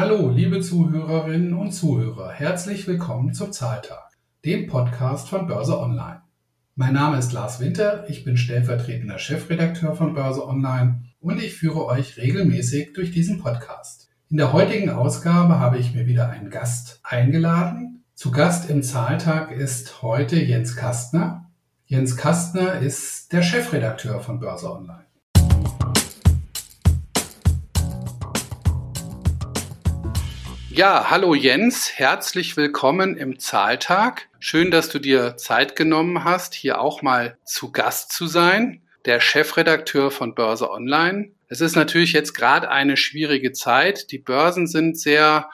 Hallo, liebe Zuhörerinnen und Zuhörer, herzlich willkommen zum Zahltag, dem Podcast von Börse Online. Mein Name ist Lars Winter, ich bin stellvertretender Chefredakteur von Börse Online und ich führe euch regelmäßig durch diesen Podcast. In der heutigen Ausgabe habe ich mir wieder einen Gast eingeladen. Zu Gast im Zahltag ist heute Jens Kastner. Jens Kastner ist der Chefredakteur von Börse Online. Ja, hallo Jens, herzlich willkommen im Zahltag. Schön, dass du dir Zeit genommen hast, hier auch mal zu Gast zu sein. Der Chefredakteur von Börse Online. Es ist natürlich jetzt gerade eine schwierige Zeit. Die Börsen sind sehr,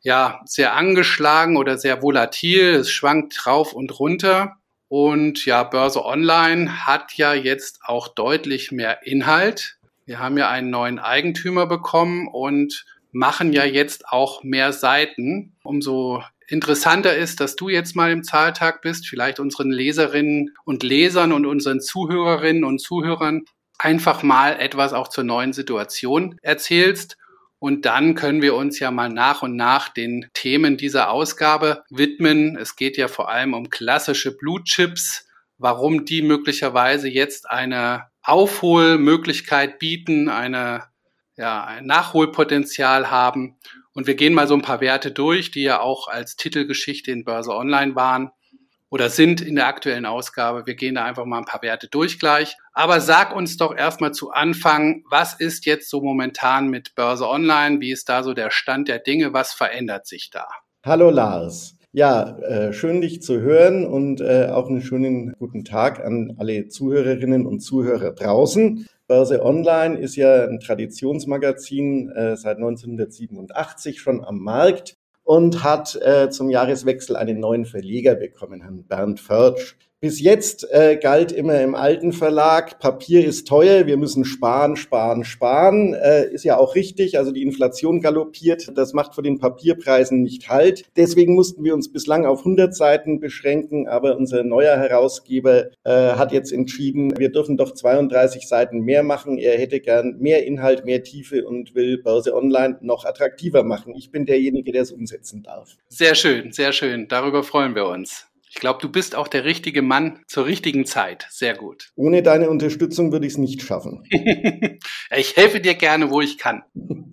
ja, sehr angeschlagen oder sehr volatil. Es schwankt rauf und runter. Und ja, Börse Online hat ja jetzt auch deutlich mehr Inhalt. Wir haben ja einen neuen Eigentümer bekommen und machen ja jetzt auch mehr Seiten. Umso interessanter ist, dass du jetzt mal im Zahltag bist, vielleicht unseren Leserinnen und Lesern und unseren Zuhörerinnen und Zuhörern einfach mal etwas auch zur neuen Situation erzählst. Und dann können wir uns ja mal nach und nach den Themen dieser Ausgabe widmen. Es geht ja vor allem um klassische Blue Chips, warum die möglicherweise jetzt eine Aufholmöglichkeit bieten, eine ja, ein Nachholpotenzial haben. Und wir gehen mal so ein paar Werte durch, die ja auch als Titelgeschichte in Börse Online waren oder sind in der aktuellen Ausgabe. Wir gehen da einfach mal ein paar Werte durch gleich. Aber sag uns doch erstmal zu Anfang, was ist jetzt so momentan mit Börse Online? Wie ist da so der Stand der Dinge? Was verändert sich da? Hallo Lars. Ja, äh, schön dich zu hören und äh, auch einen schönen guten Tag an alle Zuhörerinnen und Zuhörer draußen. Börse Online ist ja ein Traditionsmagazin äh, seit 1987 schon am Markt und hat äh, zum Jahreswechsel einen neuen Verleger bekommen, Herrn Bernd Förtsch. Bis jetzt äh, galt immer im alten Verlag, Papier ist teuer, wir müssen sparen, sparen, sparen. Äh, ist ja auch richtig, also die Inflation galoppiert, das macht vor den Papierpreisen nicht halt. Deswegen mussten wir uns bislang auf 100 Seiten beschränken, aber unser neuer Herausgeber äh, hat jetzt entschieden, wir dürfen doch 32 Seiten mehr machen. Er hätte gern mehr Inhalt, mehr Tiefe und will Börse Online noch attraktiver machen. Ich bin derjenige, der es umsetzen darf. Sehr schön, sehr schön. Darüber freuen wir uns. Ich glaube, du bist auch der richtige Mann zur richtigen Zeit. Sehr gut. Ohne deine Unterstützung würde ich es nicht schaffen. ich helfe dir gerne, wo ich kann.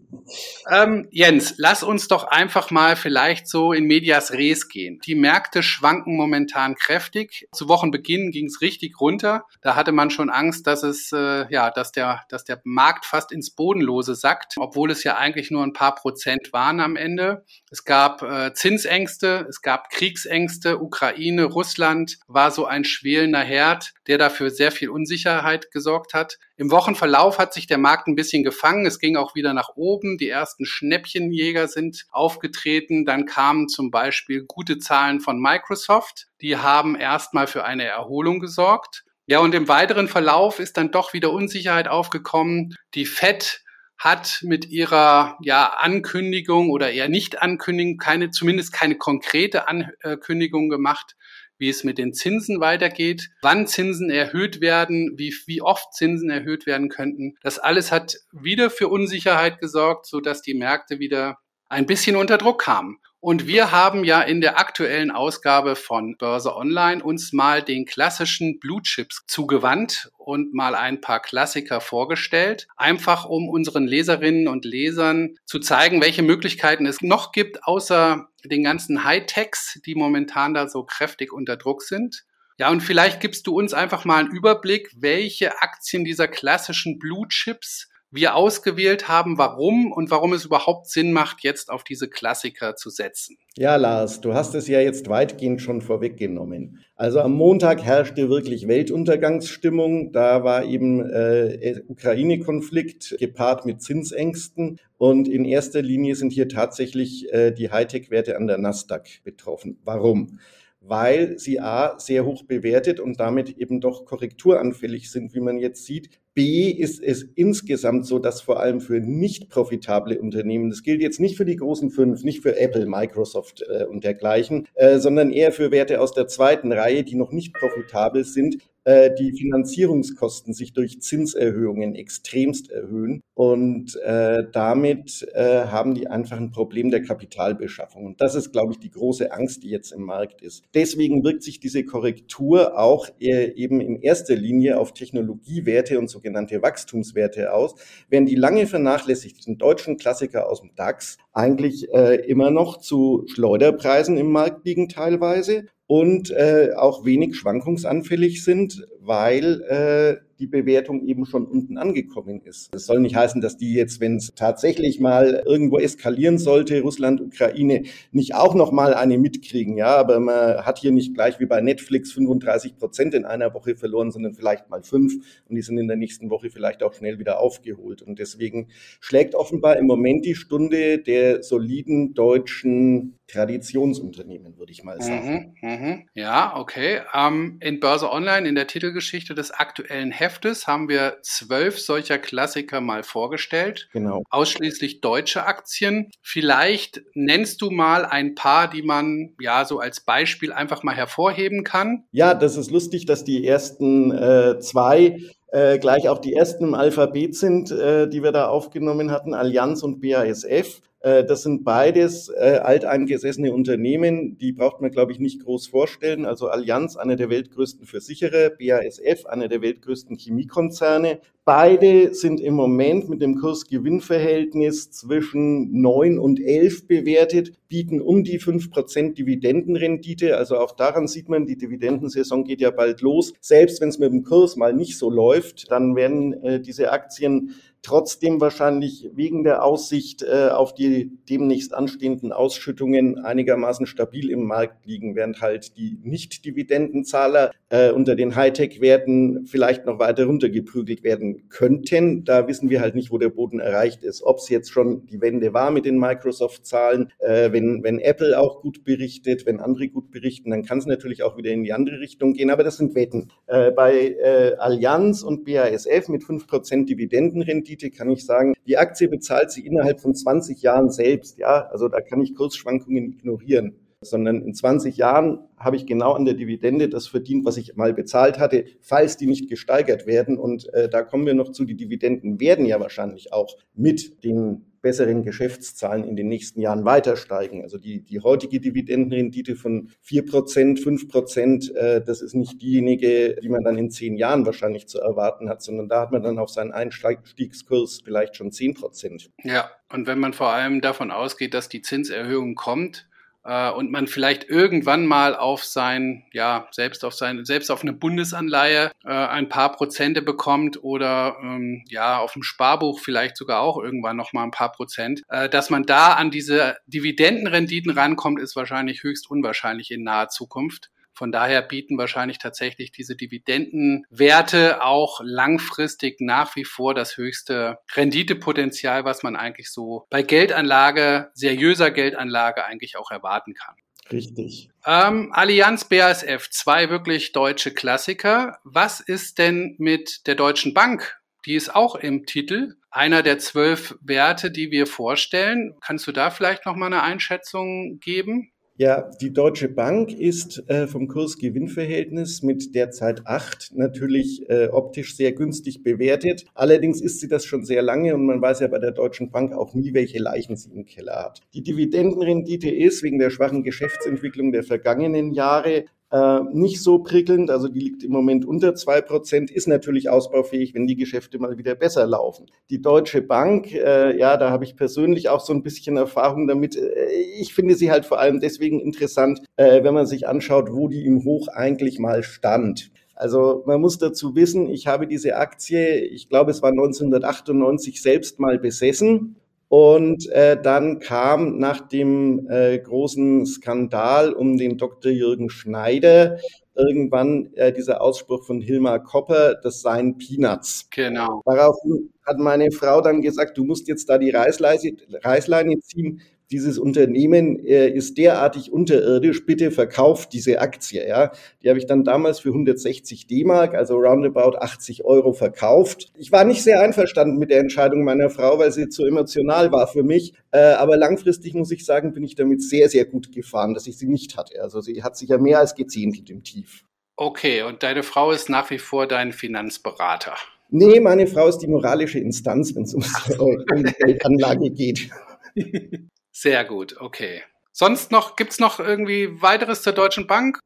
Ähm, Jens, lass uns doch einfach mal vielleicht so in Medias Res gehen. Die Märkte schwanken momentan kräftig. Zu Wochenbeginn ging es richtig runter. Da hatte man schon Angst, dass es äh, ja, dass der, dass der Markt fast ins Bodenlose sackt, obwohl es ja eigentlich nur ein paar Prozent waren am Ende. Es gab äh, Zinsängste, es gab Kriegsängste. Ukraine, Russland war so ein schwelender Herd, der dafür sehr viel Unsicherheit gesorgt hat. Im Wochenverlauf hat sich der Markt ein bisschen gefangen. Es ging auch wieder nach oben. Die ersten Schnäppchenjäger sind aufgetreten. Dann kamen zum Beispiel gute Zahlen von Microsoft. Die haben erstmal für eine Erholung gesorgt. Ja, und im weiteren Verlauf ist dann doch wieder Unsicherheit aufgekommen. Die Fed hat mit ihrer ja, Ankündigung oder eher Nicht-Ankündigung keine, zumindest keine konkrete Ankündigung gemacht, wie es mit den Zinsen weitergeht, wann Zinsen erhöht werden, wie, wie oft Zinsen erhöht werden könnten. Das alles hat wieder für Unsicherheit gesorgt, so dass die Märkte wieder ein bisschen unter Druck kamen. Und wir haben ja in der aktuellen Ausgabe von Börse Online uns mal den klassischen Blue Chips zugewandt und mal ein paar Klassiker vorgestellt, einfach um unseren Leserinnen und Lesern zu zeigen, welche Möglichkeiten es noch gibt, außer den ganzen Hightechs, die momentan da so kräftig unter Druck sind. Ja, und vielleicht gibst du uns einfach mal einen Überblick, welche Aktien dieser klassischen Blue Chips wir ausgewählt haben, warum und warum es überhaupt Sinn macht, jetzt auf diese Klassiker zu setzen. Ja, Lars, du hast es ja jetzt weitgehend schon vorweggenommen. Also am Montag herrschte wirklich Weltuntergangsstimmung. Da war eben äh, Ukraine-Konflikt gepaart mit Zinsängsten. Und in erster Linie sind hier tatsächlich äh, die Hightech-Werte an der Nasdaq betroffen. Warum? Weil sie A sehr hoch bewertet und damit eben doch korrekturanfällig sind, wie man jetzt sieht. B ist es insgesamt so, dass vor allem für nicht profitable Unternehmen, das gilt jetzt nicht für die großen fünf, nicht für Apple, Microsoft äh, und dergleichen, äh, sondern eher für Werte aus der zweiten Reihe, die noch nicht profitabel sind, äh, die Finanzierungskosten sich durch Zinserhöhungen extremst erhöhen. Und äh, damit äh, haben die einfach ein Problem der Kapitalbeschaffung. Und das ist, glaube ich, die große Angst, die jetzt im Markt ist. Deswegen wirkt sich diese Korrektur auch äh, eben in erster Linie auf Technologiewerte und sogenannte Wachstumswerte aus, während die lange vernachlässigten deutschen Klassiker aus dem DAX eigentlich äh, immer noch zu Schleuderpreisen im Markt liegen teilweise und äh, auch wenig schwankungsanfällig sind, weil äh, die Bewertung eben schon unten angekommen ist. Das soll nicht heißen, dass die jetzt, wenn es tatsächlich mal irgendwo eskalieren sollte, Russland, Ukraine, nicht auch noch mal eine mitkriegen. Ja, aber man hat hier nicht gleich wie bei Netflix 35 Prozent in einer Woche verloren, sondern vielleicht mal fünf und die sind in der nächsten Woche vielleicht auch schnell wieder aufgeholt. Und deswegen schlägt offenbar im Moment die Stunde der soliden deutschen Traditionsunternehmen, würde ich mal sagen. Mhm, mh. Ja, okay. Ähm, in Börse Online, in der Titelgeschichte des aktuellen Heftes, haben wir zwölf solcher Klassiker mal vorgestellt. Genau. Ausschließlich deutsche Aktien. Vielleicht nennst du mal ein paar, die man ja so als Beispiel einfach mal hervorheben kann. Ja, das ist lustig, dass die ersten äh, zwei äh, gleich auch die ersten im Alphabet sind, äh, die wir da aufgenommen hatten, Allianz und BASF. Äh, das sind beides äh, alteingesessene Unternehmen, die braucht man, glaube ich, nicht groß vorstellen. Also Allianz, einer der weltgrößten Versicherer, BASF, einer der weltgrößten Chemiekonzerne. Beide sind im Moment mit dem Kurs-Gewinn-Verhältnis zwischen neun und elf bewertet, bieten um die fünf Prozent Dividendenrendite. Also auch daran sieht man, die Dividendensaison geht ja bald los. Selbst wenn es mit dem Kurs mal nicht so läuft, dann werden äh, diese Aktien trotzdem wahrscheinlich wegen der Aussicht äh, auf die demnächst anstehenden Ausschüttungen einigermaßen stabil im Markt liegen, während halt die Nicht-Dividendenzahler äh, unter den Hightech-Werten vielleicht noch weiter runtergeprügelt werden könnten. Da wissen wir halt nicht, wo der Boden erreicht ist. Ob es jetzt schon die Wende war mit den Microsoft-Zahlen, äh, wenn, wenn Apple auch gut berichtet, wenn andere gut berichten, dann kann es natürlich auch wieder in die andere Richtung gehen. Aber das sind Wetten. Äh, bei äh, Allianz und BASF mit fünf Prozent Dividendenrendite Rendite kann ich sagen, die Aktie bezahlt sie innerhalb von 20 Jahren selbst. Ja, also da kann ich Kursschwankungen ignorieren sondern in 20 Jahren habe ich genau an der Dividende das verdient, was ich mal bezahlt hatte, falls die nicht gesteigert werden. Und äh, da kommen wir noch zu, die Dividenden werden ja wahrscheinlich auch mit den besseren Geschäftszahlen in den nächsten Jahren weiter steigen. Also die, die heutige Dividendenrendite von vier Prozent, fünf Prozent, äh, das ist nicht diejenige, die man dann in zehn Jahren wahrscheinlich zu erwarten hat, sondern da hat man dann auf seinen Einstiegskurs vielleicht schon zehn Prozent. Ja, und wenn man vor allem davon ausgeht, dass die Zinserhöhung kommt, äh, und man vielleicht irgendwann mal auf sein, ja, selbst auf sein, selbst auf eine Bundesanleihe äh, ein paar Prozente bekommt oder ähm, ja, auf dem Sparbuch vielleicht sogar auch irgendwann noch mal ein paar Prozent. Äh, dass man da an diese Dividendenrenditen rankommt, ist wahrscheinlich höchst unwahrscheinlich in naher Zukunft. Von daher bieten wahrscheinlich tatsächlich diese Dividendenwerte auch langfristig nach wie vor das höchste Renditepotenzial, was man eigentlich so bei Geldanlage, seriöser Geldanlage eigentlich auch erwarten kann. Richtig. Ähm, Allianz BASF, zwei wirklich deutsche Klassiker. Was ist denn mit der Deutschen Bank? Die ist auch im Titel. Einer der zwölf Werte, die wir vorstellen. Kannst du da vielleicht noch mal eine Einschätzung geben? Ja, die Deutsche Bank ist äh, vom Kurs-Gewinn-Verhältnis mit derzeit acht natürlich äh, optisch sehr günstig bewertet. Allerdings ist sie das schon sehr lange und man weiß ja bei der Deutschen Bank auch nie, welche Leichen sie im Keller hat. Die Dividendenrendite ist wegen der schwachen Geschäftsentwicklung der vergangenen Jahre äh, nicht so prickelnd, also die liegt im Moment unter zwei Prozent, ist natürlich ausbaufähig, wenn die Geschäfte mal wieder besser laufen. Die Deutsche Bank, äh, ja, da habe ich persönlich auch so ein bisschen Erfahrung damit. Äh, ich finde sie halt vor allem deswegen interessant, äh, wenn man sich anschaut, wo die im Hoch eigentlich mal stand. Also man muss dazu wissen, ich habe diese Aktie, ich glaube es war 1998 selbst mal besessen und äh, dann kam nach dem äh, großen Skandal um den Dr. Jürgen Schneider irgendwann äh, dieser Ausspruch von Hilmar Kopper, das seien Peanuts. Genau. Daraufhin hat meine Frau dann gesagt, du musst jetzt da die Reißleine, Reißleine ziehen, dieses Unternehmen äh, ist derartig unterirdisch, bitte verkauft diese Aktie. Ja, die habe ich dann damals für 160 D-Mark, also roundabout 80 Euro verkauft. Ich war nicht sehr einverstanden mit der Entscheidung meiner Frau, weil sie zu emotional war für mich. Äh, aber langfristig muss ich sagen, bin ich damit sehr, sehr gut gefahren, dass ich sie nicht hatte. Also sie hat sich ja mehr als gezähmt im Tief. Okay, und deine Frau ist nach wie vor dein Finanzberater. Nee, meine Frau ist die moralische Instanz, wenn es um die Geldanlage geht. Sehr gut, okay. Sonst noch, gibt es noch irgendwie weiteres zur Deutschen Bank?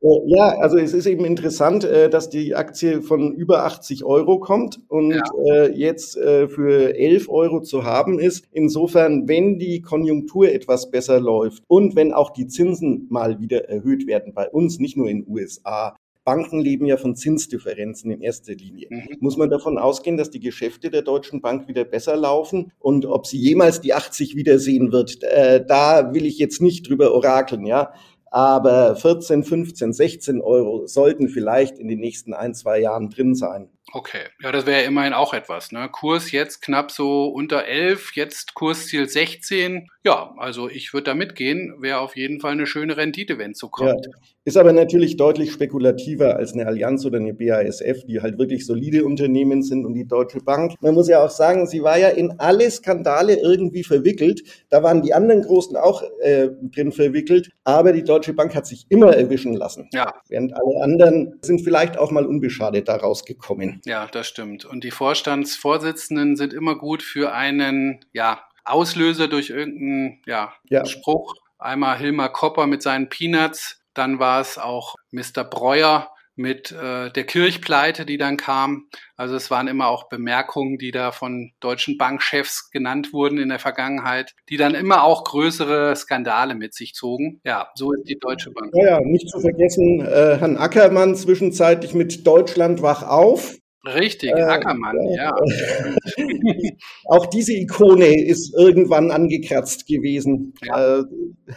Äh, ja, also es ist eben interessant, äh, dass die Aktie von über 80 Euro kommt und ja. Äh, jetzt für 11 Euro zu haben ist. Insofern, wenn die Konjunktur etwas besser läuft und wenn auch die Zinsen mal wieder erhöht werden bei uns, nicht nur in den USA, Banken leben ja von Zinsdifferenzen in erster Linie. Mhm. Muss man davon ausgehen, dass die Geschäfte der Deutschen Bank wieder besser laufen? Und ob sie jemals die 80 wiedersehen wird, äh, da will ich jetzt nicht drüber orakeln, ja. Aber 14, 15, 16 Euro sollten vielleicht in den nächsten ein, zwei Jahren drin sein. Okay, ja, das wäre ja immerhin auch etwas. Ne? Kurs jetzt knapp so unter 11, jetzt Kursziel 16. Ja, also ich würde da mitgehen, wäre auf jeden Fall eine schöne Rendite, wenn es so kommt. Ja, ist aber natürlich deutlich spekulativer als eine Allianz oder eine BASF, die halt wirklich solide Unternehmen sind und die Deutsche Bank. Man muss ja auch sagen, sie war ja in alle Skandale irgendwie verwickelt. Da waren die anderen Großen auch äh, drin verwickelt, aber die Deutsche Bank hat sich immer erwischen lassen. Ja. Während alle anderen sind vielleicht auch mal unbeschadet da rausgekommen. Ja, das stimmt. Und die Vorstandsvorsitzenden sind immer gut für einen, ja, Auslöser durch irgendeinen ja, ja. Spruch. Einmal Hilmar Kopper mit seinen Peanuts, dann war es auch Mr. Breuer mit äh, der Kirchpleite, die dann kam. Also es waren immer auch Bemerkungen, die da von deutschen Bankchefs genannt wurden in der Vergangenheit, die dann immer auch größere Skandale mit sich zogen. Ja, so ist die Deutsche Bank. Ja, ja nicht zu vergessen, äh, Herrn Ackermann zwischenzeitlich mit Deutschland wach auf. Richtig, äh, Ackermann, ja. Auch diese Ikone ist irgendwann angekratzt gewesen. Ja. Äh,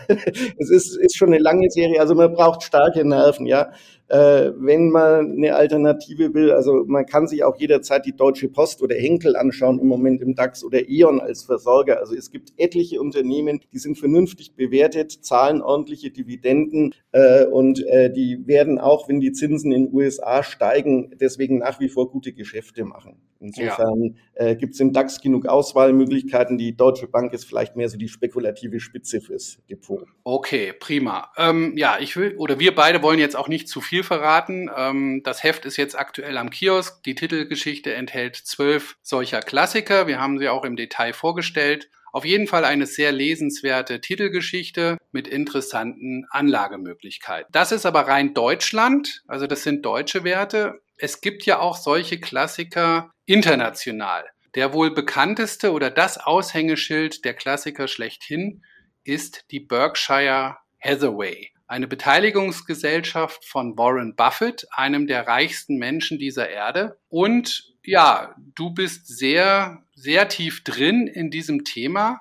es ist, ist schon eine lange Serie, also man braucht starke Nerven, ja äh, wenn man eine Alternative will. Also man kann sich auch jederzeit die Deutsche Post oder Henkel anschauen im Moment im DAX oder E.ON als Versorger. Also es gibt etliche Unternehmen, die sind vernünftig bewertet, zahlen ordentliche Dividenden äh, und äh, die werden auch, wenn die Zinsen in den USA steigen, deswegen nach wie vor gute Geschäfte machen. Insofern ja. äh, gibt es im DAX genug Auswahlmöglichkeiten. Die Deutsche Bank ist vielleicht mehr so die spekulative Spitze fürs Depot. Okay, prima. Ähm, ja, ich will, oder wir beide wollen jetzt auch nicht zu viel verraten. Ähm, das Heft ist jetzt aktuell am Kiosk. Die Titelgeschichte enthält zwölf solcher Klassiker. Wir haben sie auch im Detail vorgestellt. Auf jeden Fall eine sehr lesenswerte Titelgeschichte mit interessanten Anlagemöglichkeiten. Das ist aber rein Deutschland, also das sind deutsche Werte. Es gibt ja auch solche Klassiker international. Der wohl bekannteste oder das Aushängeschild der Klassiker schlechthin ist die Berkshire Hathaway, eine Beteiligungsgesellschaft von Warren Buffett, einem der reichsten Menschen dieser Erde. Und ja, du bist sehr, sehr tief drin in diesem Thema.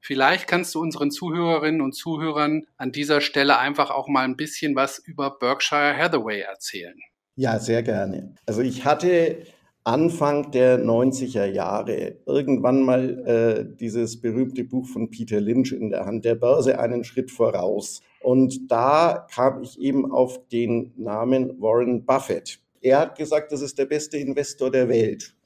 Vielleicht kannst du unseren Zuhörerinnen und Zuhörern an dieser Stelle einfach auch mal ein bisschen was über Berkshire Hathaway erzählen. Ja, sehr gerne. Also ich hatte Anfang der 90er Jahre irgendwann mal äh, dieses berühmte Buch von Peter Lynch in der Hand, der Börse einen Schritt voraus. Und da kam ich eben auf den Namen Warren Buffett. Er hat gesagt, das ist der beste Investor der Welt.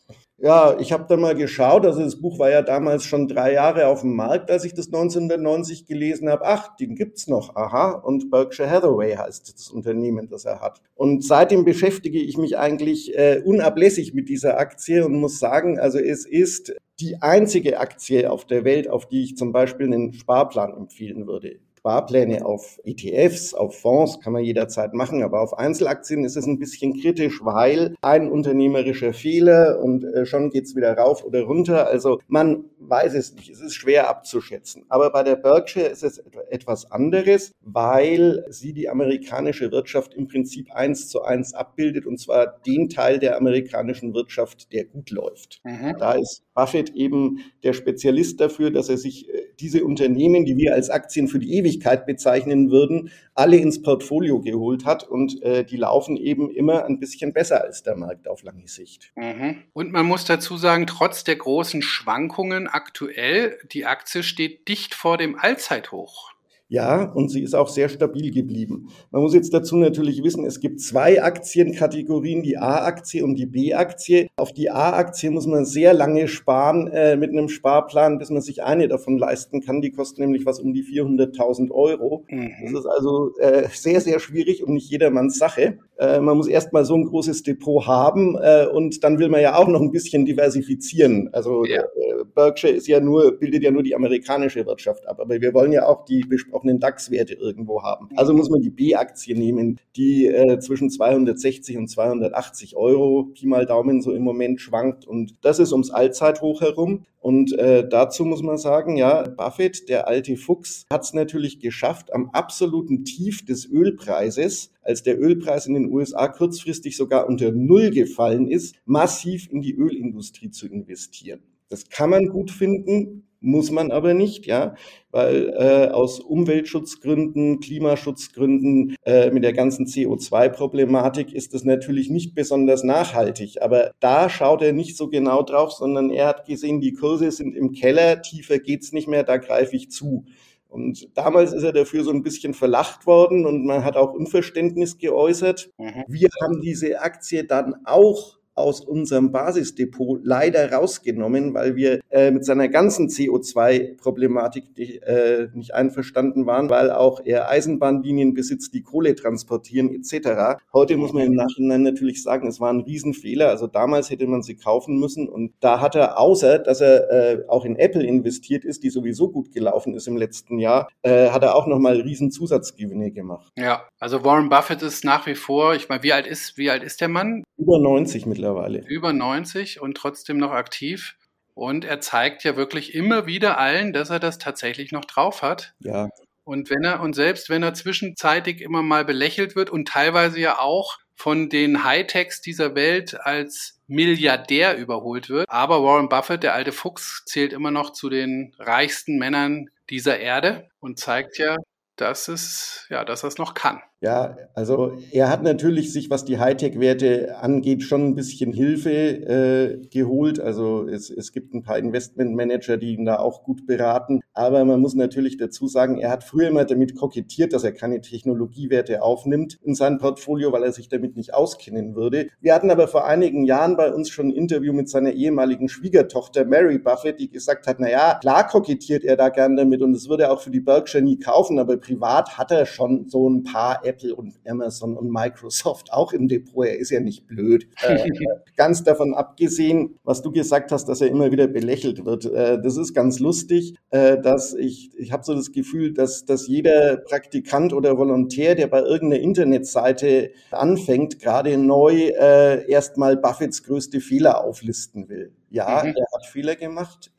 Ja, ich habe da mal geschaut, also das Buch war ja damals schon drei Jahre auf dem Markt, als ich das 1990 gelesen habe. Ach, den gibt's noch, aha. Und Berkshire Hathaway heißt das Unternehmen, das er hat. Und seitdem beschäftige ich mich eigentlich äh, unablässig mit dieser Aktie und muss sagen, also es ist die einzige Aktie auf der Welt, auf die ich zum Beispiel einen Sparplan empfehlen würde. Sparpläne auf ETFs, auf Fonds kann man jederzeit machen, aber auf Einzelaktien ist es ein bisschen kritisch, weil ein unternehmerischer Fehler und äh, schon geht's wieder rauf oder runter. Also man weiß es nicht, es ist schwer abzuschätzen. Aber bei der Berkshire ist es etwas anderes, weil sie die amerikanische Wirtschaft im Prinzip eins zu eins abbildet und zwar den Teil der amerikanischen Wirtschaft, der gut läuft. Mhm. Da ist Buffett eben der Spezialist dafür, dass er sich äh, diese Unternehmen, die wir als Aktien für die Ewigkeit bezeichnen würden, alle ins Portfolio geholt hat und äh, die laufen eben immer ein bisschen besser als der Markt auf lange Sicht. Mhm. Und man muss dazu sagen, trotz der großen Schwankungen aktuell, die Aktie steht dicht vor dem Allzeithoch. Ja, und sie ist auch sehr stabil geblieben. Man muss jetzt dazu natürlich wissen, es gibt zwei Aktienkategorien, die A-Aktie und die B-Aktie. Auf die A-Aktie muss man sehr lange sparen äh, mit einem Sparplan, bis man sich eine davon leisten kann. Die kostet nämlich was um die 400.000 Euro. Mhm. Das ist also äh, sehr, sehr schwierig und nicht jedermanns Sache. Äh, man muss erst mal so ein großes Depot haben äh, und dann will man ja auch noch ein bisschen diversifizieren. Also ja. Äh, Berkshire ist ja nur, bildet ja nur die amerikanische Wirtschaft ab, aber wir wollen ja auch die besprochenen DAX-Werte irgendwo haben. Also muss man die B-Aktie nehmen, die äh, zwischen 260 und 280 Euro, Pi mal Daumen so im Moment schwankt und das ist ums Allzeithoch herum. Und äh, dazu muss man sagen, ja, Buffett, der alte Fuchs, hat es natürlich geschafft, am absoluten Tief des Ölpreises, als der Ölpreis in den USA kurzfristig sogar unter Null gefallen ist, massiv in die Ölindustrie zu investieren. Das kann man gut finden, muss man aber nicht, ja, weil äh, aus Umweltschutzgründen, Klimaschutzgründen, äh, mit der ganzen CO2-Problematik ist das natürlich nicht besonders nachhaltig. Aber da schaut er nicht so genau drauf, sondern er hat gesehen, die Kurse sind im Keller, tiefer geht's nicht mehr, da greife ich zu. Und damals ist er dafür so ein bisschen verlacht worden und man hat auch Unverständnis geäußert. Mhm. Wir haben diese Aktie dann auch aus unserem Basisdepot leider rausgenommen, weil wir äh, mit seiner ganzen CO2-Problematik äh, nicht einverstanden waren, weil auch er Eisenbahnlinien besitzt, die Kohle transportieren etc. Heute muss man im Nachhinein natürlich sagen, es war ein Riesenfehler. Also damals hätte man sie kaufen müssen und da hat er, außer dass er äh, auch in Apple investiert ist, die sowieso gut gelaufen ist im letzten Jahr, äh, hat er auch nochmal riesen Zusatzgewinne gemacht. Ja, also Warren Buffett ist nach wie vor, ich meine, wie alt ist, wie alt ist der Mann? Über 90 mittlerweile mittlerweile. Über 90 und trotzdem noch aktiv. Und er zeigt ja wirklich immer wieder allen, dass er das tatsächlich noch drauf hat. Ja. Und wenn er, und selbst wenn er zwischenzeitig immer mal belächelt wird und teilweise ja auch von den Hightechs dieser Welt als Milliardär überholt wird. Aber Warren Buffett, der alte Fuchs, zählt immer noch zu den reichsten Männern dieser Erde und zeigt ja, dass es, ja, dass er es noch kann. Ja, also er hat natürlich sich, was die Hightech-Werte angeht, schon ein bisschen Hilfe äh, geholt. Also es, es gibt ein paar Investmentmanager, die ihn da auch gut beraten. Aber man muss natürlich dazu sagen, er hat früher immer damit kokettiert, dass er keine Technologiewerte aufnimmt in sein Portfolio, weil er sich damit nicht auskennen würde. Wir hatten aber vor einigen Jahren bei uns schon ein Interview mit seiner ehemaligen Schwiegertochter Mary Buffett, die gesagt hat, na ja, klar kokettiert er da gern damit und es würde er auch für die Berkshire nie kaufen, aber privat hat er schon so ein paar Apple und Amazon und Microsoft auch im Depot. Er ist ja nicht blöd. Äh, ganz davon abgesehen, was du gesagt hast, dass er immer wieder belächelt wird. Äh, das ist ganz lustig, äh, dass ich, ich habe so das Gefühl, dass, dass jeder Praktikant oder Volontär, der bei irgendeiner Internetseite anfängt, gerade neu erstmal Buffets größte Fehler auflisten will. Ja, mhm. er hat Fehler gemacht.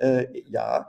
Ja,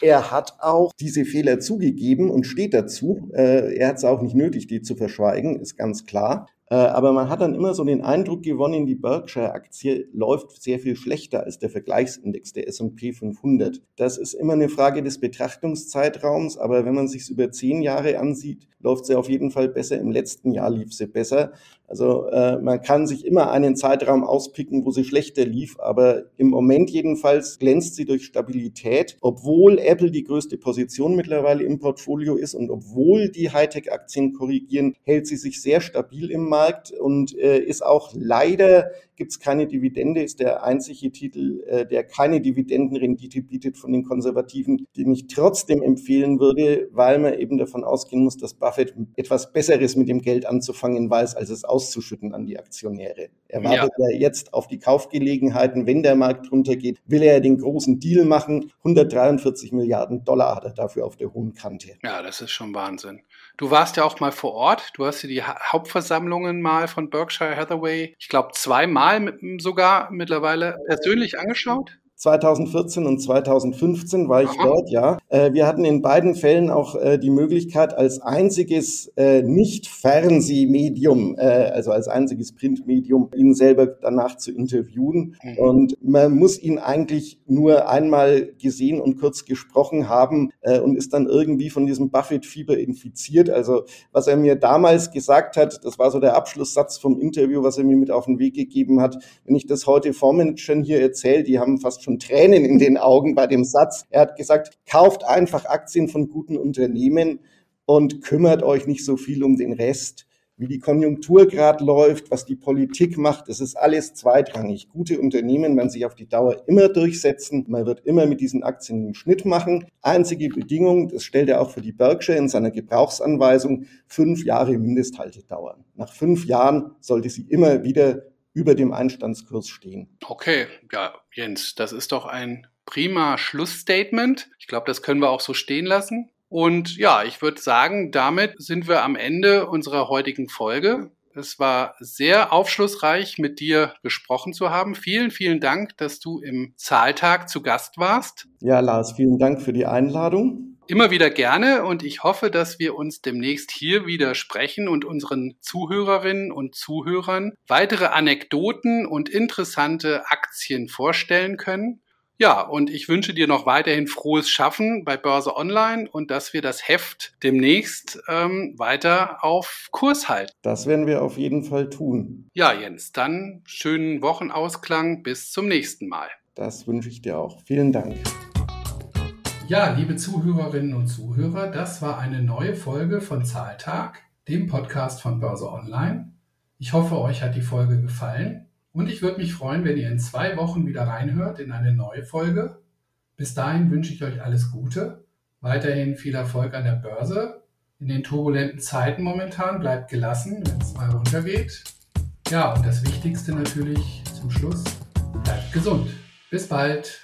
er hat auch diese Fehler zugegeben und steht dazu. Äh, er hat es auch nicht nötig, die zu verschweigen, ist ganz klar. Äh, aber man hat dann immer so den Eindruck gewonnen, die Berkshire-Aktie läuft sehr viel schlechter als der Vergleichsindex, der S&P 500. Das ist immer eine Frage des Betrachtungszeitraums, aber wenn man sich über zehn Jahre ansieht, läuft sie auf jeden Fall besser. Im letzten Jahr lief sie besser. Also äh, man kann sich immer einen Zeitraum auspicken, wo sie schlechter lief, aber im Moment jedenfalls glänzt sie durch Stabilität, obwohl Apple die größte Position mittlerweile im Portfolio ist und obwohl die Hightech-Aktien korrigieren, hält sie sich sehr stabil im Markt und äh, ist auch leider gibt es keine Dividende, ist der einzige Titel, äh, der keine Dividendenrendite bietet von den Konservativen, den ich trotzdem empfehlen würde, weil man eben davon ausgehen muss, dass Buffett etwas Besseres mit dem Geld anzufangen weiß, als es auszuschütten an die Aktionäre. Er wartet ja. ja jetzt auf die Kaufgelegenheiten. Wenn der Markt runtergeht, will er den großen Deal machen. 143 Milliarden Dollar hat er dafür auf der hohen Kante. Ja, das ist schon Wahnsinn. Du warst ja auch mal vor Ort. Du hast dir die Hauptversammlungen mal von Berkshire Hathaway, ich glaube zweimal sogar mittlerweile persönlich angeschaut. 2014 und 2015 war ich Aha. dort, ja. Äh, wir hatten in beiden Fällen auch äh, die Möglichkeit, als einziges äh, Nicht-Fernsehmedium, also als einziges Printmedium, ihn selber danach zu interviewen. Mhm. Und man muss ihn eigentlich nur einmal gesehen und kurz gesprochen haben und ist dann irgendwie von diesem Buffett-Fieber infiziert. Also was er mir damals gesagt hat, das war so der Abschlusssatz vom Interview, was er mir mit auf den Weg gegeben hat. Wenn ich das heute Vormanagern hier erzähle, die haben fast schon schon Tränen in den Augen bei dem Satz. Er hat gesagt, kauft einfach Aktien von guten Unternehmen und kümmert euch nicht so viel um den Rest wie die Konjunktur gerade läuft, was die Politik macht, das ist alles zweitrangig. Gute Unternehmen werden sich auf die Dauer immer durchsetzen. Man wird immer mit diesen Aktien einen Schnitt machen. Einzige Bedingung, das stellt er auch für die Berkshire in seiner Gebrauchsanweisung, fünf Jahre Mindesthaltedauer. Nach fünf Jahren sollte sie immer wieder über dem Einstandskurs stehen. Okay, ja, Jens, das ist doch ein prima Schlussstatement. Ich glaube, das können wir auch so stehen lassen. Und ja, ich würde sagen, damit sind wir am Ende unserer heutigen Folge. Es war sehr aufschlussreich, mit dir gesprochen zu haben. Vielen, vielen Dank, dass du im Zahltag zu Gast warst. Ja, Lars, vielen Dank für die Einladung. Immer wieder gerne und ich hoffe, dass wir uns demnächst hier wieder sprechen und unseren Zuhörerinnen und Zuhörern weitere Anekdoten und interessante Aktien vorstellen können. Ja, und ich wünsche dir noch weiterhin frohes Schaffen bei Börse Online und dass wir das Heft demnächst ähm, weiter auf Kurs halten. Das werden wir auf jeden Fall tun. Ja, Jens, dann schönen Wochenausklang. Bis zum nächsten Mal. Das wünsche ich dir auch. Vielen Dank. Ja, liebe Zuhörerinnen und Zuhörer, das war eine neue Folge von Zahltag, dem Podcast von Börse Online. Ich hoffe, euch hat die Folge gefallen. Und ich würde mich freuen, wenn ihr in zwei Wochen wieder reinhört in eine neue Folge. Bis dahin wünsche ich euch alles Gute, weiterhin viel Erfolg an der Börse. In den turbulenten Zeiten momentan bleibt gelassen, wenn es mal runtergeht. Ja, und das Wichtigste natürlich zum Schluss, bleibt gesund. Bis bald.